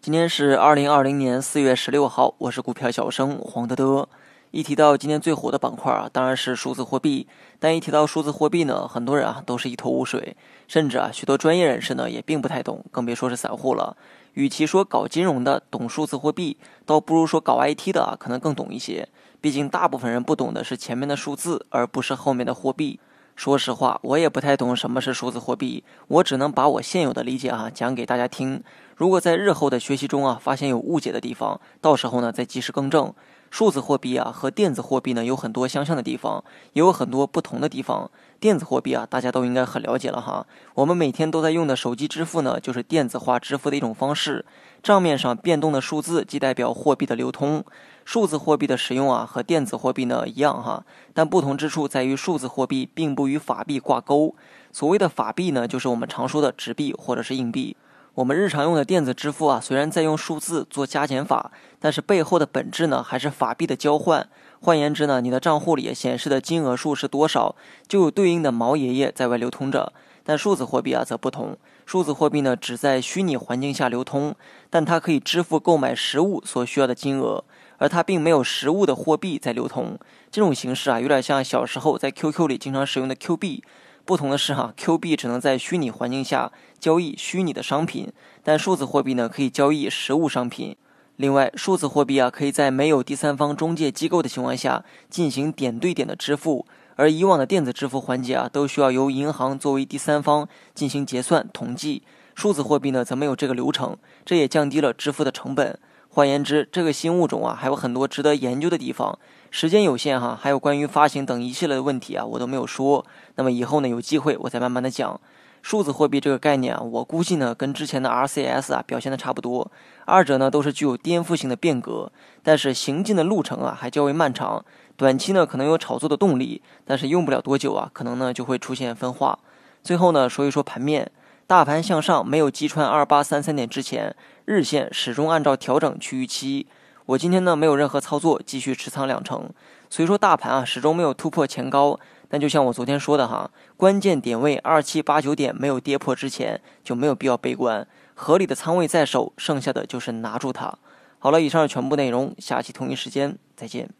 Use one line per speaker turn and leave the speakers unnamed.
今天是二零二零年四月十六号，我是股票小生黄德德。一提到今天最火的板块啊，当然是数字货币。但一提到数字货币呢，很多人啊都是一头雾水，甚至啊许多专业人士呢也并不太懂，更别说是散户了。与其说搞金融的懂数字货币，倒不如说搞 IT 的啊可能更懂一些。毕竟大部分人不懂的是前面的数字，而不是后面的货币。说实话，我也不太懂什么是数字货币，我只能把我现有的理解啊讲给大家听。如果在日后的学习中啊发现有误解的地方，到时候呢再及时更正。数字货币啊和电子货币呢有很多相像的地方，也有很多不同的地方。电子货币啊大家都应该很了解了哈，我们每天都在用的手机支付呢就是电子化支付的一种方式，账面上变动的数字即代表货币的流通。数字货币的使用啊，和电子货币呢一样哈，但不同之处在于数字货币并不与法币挂钩。所谓的法币呢，就是我们常说的纸币或者是硬币。我们日常用的电子支付啊，虽然在用数字做加减法，但是背后的本质呢，还是法币的交换。换言之呢，你的账户里显示的金额数是多少，就有对应的毛爷爷在外流通着。但数字货币啊则不同，数字货币呢只在虚拟环境下流通，但它可以支付购买实物所需要的金额。而它并没有实物的货币在流通，这种形式啊，有点像小时候在 QQ 里经常使用的 Q 币。不同的是哈，Q 币只能在虚拟环境下交易虚拟的商品，但数字货币呢可以交易实物商品。另外，数字货币啊可以在没有第三方中介机构的情况下进行点对点的支付，而以往的电子支付环节啊都需要由银行作为第三方进行结算统计，数字货币呢则没有这个流程，这也降低了支付的成本。换言之，这个新物种啊，还有很多值得研究的地方。时间有限哈，还有关于发行等一系列的问题啊，我都没有说。那么以后呢，有机会我再慢慢的讲。数字货币这个概念啊，我估计呢，跟之前的 RCS 啊表现的差不多。二者呢，都是具有颠覆性的变革，但是行进的路程啊，还较为漫长。短期呢，可能有炒作的动力，但是用不了多久啊，可能呢就会出现分化。最后呢，说一说盘面。大盘向上没有击穿二八三三点之前，日线始终按照调整趋于期。我今天呢没有任何操作，继续持仓两成。所以说大盘啊始终没有突破前高，但就像我昨天说的哈，关键点位二七八九点没有跌破之前，就没有必要悲观，合理的仓位在手，剩下的就是拿住它。好了，以上是全部内容，下期同一时间再见。